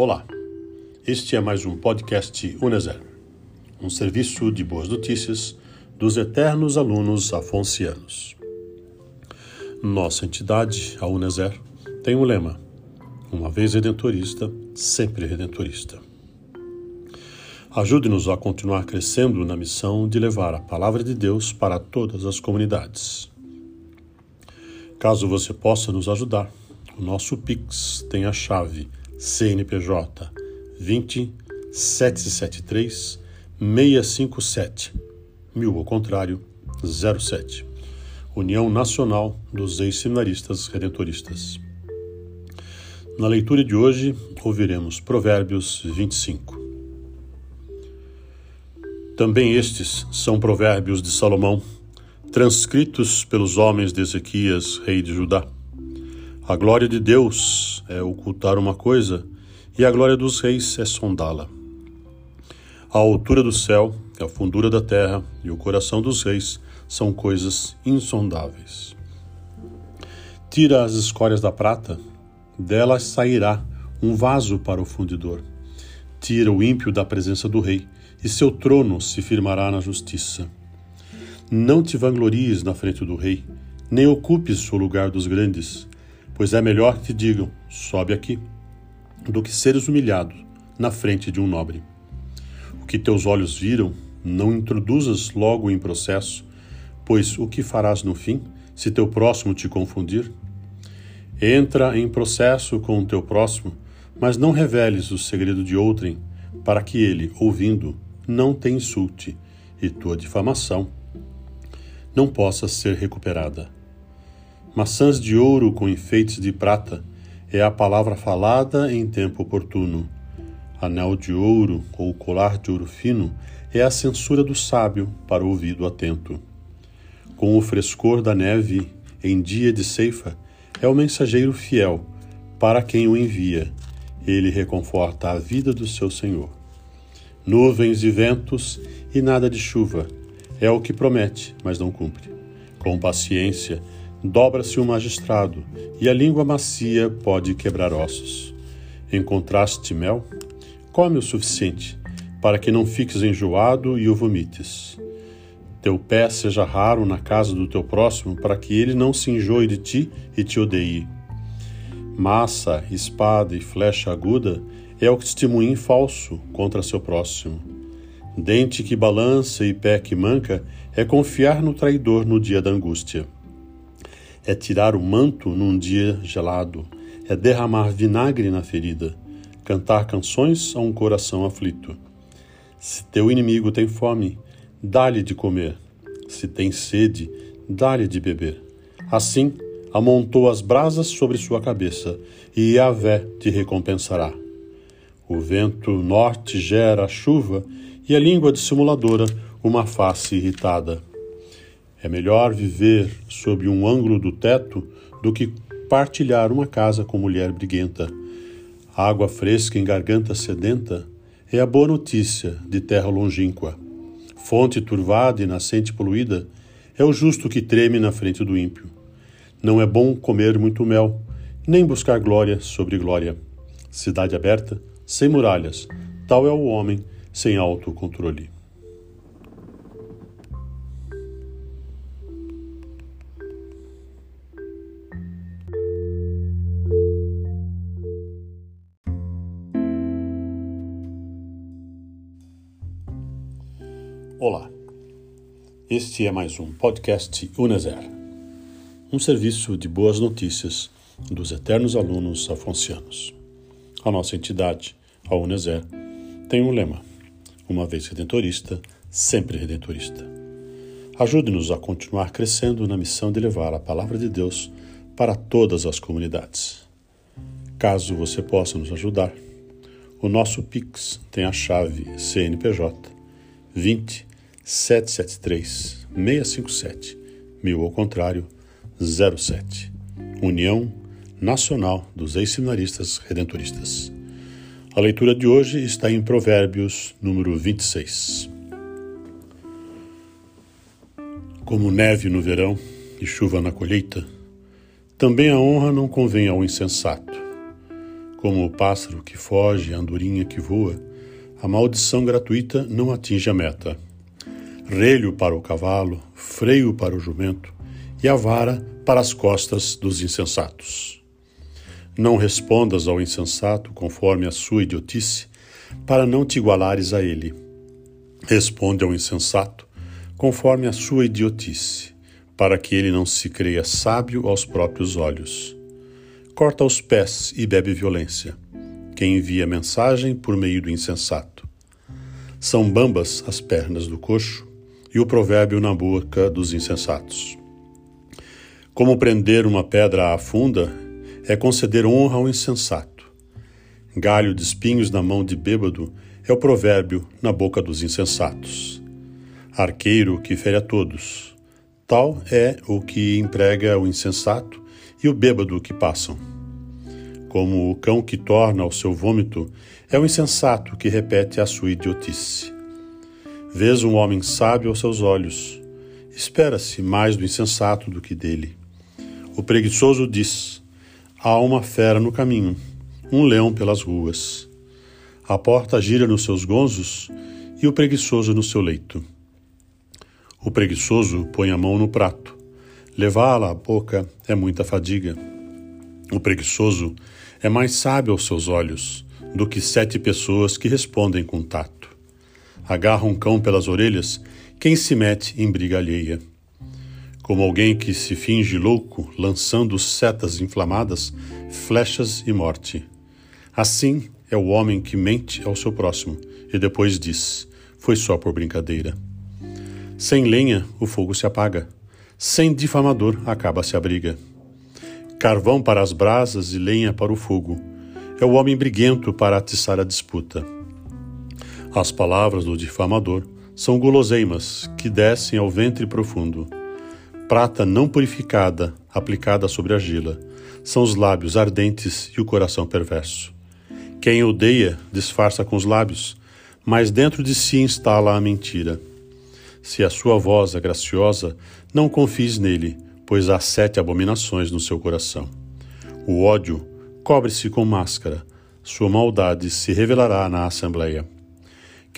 Olá, este é mais um podcast Uneser, um serviço de boas notícias dos eternos alunos afoncianos. Nossa entidade, a Uneser, tem um lema: uma vez redentorista, sempre redentorista. Ajude-nos a continuar crescendo na missão de levar a palavra de Deus para todas as comunidades. Caso você possa nos ajudar, o nosso Pix tem a chave CNPJ 20 773 657, mil ao contrário, 07. União Nacional dos Ex-Seminaristas Redentoristas. Na leitura de hoje, ouviremos Provérbios 25. Também estes são provérbios de Salomão, transcritos pelos homens de Ezequias, rei de Judá. A glória de Deus é ocultar uma coisa, e a glória dos reis é sondá-la. A altura do céu, a fundura da terra e o coração dos reis são coisas insondáveis. Tira as escórias da prata, delas sairá um vaso para o fundidor. Tira o ímpio da presença do rei, e seu trono se firmará na justiça. Não te vanglories na frente do rei, nem ocupes o lugar dos grandes, pois é melhor que digam: sobe aqui, do que seres humilhado na frente de um nobre. O que teus olhos viram, não introduzas logo em processo, pois o que farás no fim, se teu próximo te confundir? Entra em processo com o teu próximo, mas não reveles o segredo de outrem, para que ele, ouvindo, não te insulte e tua difamação não possa ser recuperada. Maçãs de ouro com enfeites de prata é a palavra falada em tempo oportuno. Anel de ouro ou colar de ouro fino é a censura do sábio para o ouvido atento. Com o frescor da neve em dia de ceifa, é o mensageiro fiel para quem o envia. Ele reconforta a vida do seu senhor. Nuvens e ventos e nada de chuva é o que promete, mas não cumpre. Com paciência, dobra-se o magistrado, e a língua macia pode quebrar ossos. Encontraste mel? Come o suficiente, para que não fiques enjoado e o vomites. Teu pé seja raro na casa do teu próximo, para que ele não se enjoe de ti e te odeie. Massa, espada e flecha aguda é o testemunho falso contra seu próximo. Dente que balança e pé que manca é confiar no traidor no dia da angústia é tirar o manto num dia gelado, é derramar vinagre na ferida, cantar canções a um coração aflito. Se teu inimigo tem fome, dá-lhe de comer. Se tem sede, dá-lhe de beber. Assim, amontou as brasas sobre sua cabeça, e Yahvé te recompensará. O vento norte gera a chuva, e a língua dissimuladora uma face irritada. É melhor viver sob um ângulo do teto do que partilhar uma casa com mulher briguenta. Água fresca em garganta sedenta é a boa notícia de terra longínqua. Fonte turvada e nascente poluída é o justo que treme na frente do ímpio. Não é bom comer muito mel, nem buscar glória sobre glória. Cidade aberta, sem muralhas, tal é o homem sem autocontrole. Este é mais um podcast Uneser, um serviço de boas notícias dos eternos alunos afoncianos. A nossa entidade, a Uneser, tem um lema: uma vez redentorista, sempre redentorista. Ajude-nos a continuar crescendo na missão de levar a palavra de Deus para todas as comunidades. Caso você possa nos ajudar, o nosso Pix tem a chave CNPJ 20 773 657, mil ao contrário, 07. União Nacional dos Ex-Seminaristas Redentoristas. A leitura de hoje está em Provérbios, número 26. Como neve no verão e chuva na colheita, também a honra não convém ao insensato. Como o pássaro que foge, a andorinha que voa, a maldição gratuita não atinge a meta. Relho para o cavalo, freio para o jumento e a vara para as costas dos insensatos. Não respondas ao insensato conforme a sua idiotice, para não te igualares a ele. Responde ao insensato conforme a sua idiotice, para que ele não se creia sábio aos próprios olhos. Corta os pés e bebe violência. Quem envia mensagem por meio do insensato. São bambas as pernas do coxo e o provérbio na boca dos insensatos. Como prender uma pedra à funda é conceder honra ao insensato. Galho de espinhos na mão de bêbado é o provérbio na boca dos insensatos. Arqueiro que fere a todos. Tal é o que emprega o insensato e o bêbado que passam. Como o cão que torna ao seu vômito, é o insensato que repete a sua idiotice. Vês um homem sábio aos seus olhos. Espera-se mais do insensato do que dele. O preguiçoso diz: Há uma fera no caminho, um leão pelas ruas. A porta gira nos seus gonzos e o preguiçoso no seu leito. O preguiçoso põe a mão no prato. Levá-la à boca é muita fadiga. O preguiçoso é mais sábio aos seus olhos do que sete pessoas que respondem com tato agarra um cão pelas orelhas quem se mete em briga alheia. Como alguém que se finge louco, lançando setas inflamadas, flechas e morte. Assim é o homem que mente ao seu próximo e depois diz: Foi só por brincadeira. Sem lenha, o fogo se apaga. Sem difamador, acaba-se a briga. Carvão para as brasas e lenha para o fogo. É o homem briguento para atiçar a disputa. As palavras do difamador são guloseimas que descem ao ventre profundo. Prata não purificada, aplicada sobre argila, são os lábios ardentes e o coração perverso. Quem odeia disfarça com os lábios, mas dentro de si instala a mentira. Se a sua voz é graciosa, não confies nele, pois há sete abominações no seu coração. O ódio cobre-se com máscara, sua maldade se revelará na assembleia.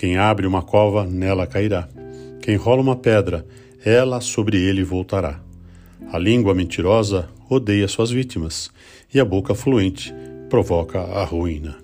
Quem abre uma cova, nela cairá. Quem rola uma pedra, ela sobre ele voltará. A língua mentirosa odeia suas vítimas, e a boca fluente provoca a ruína.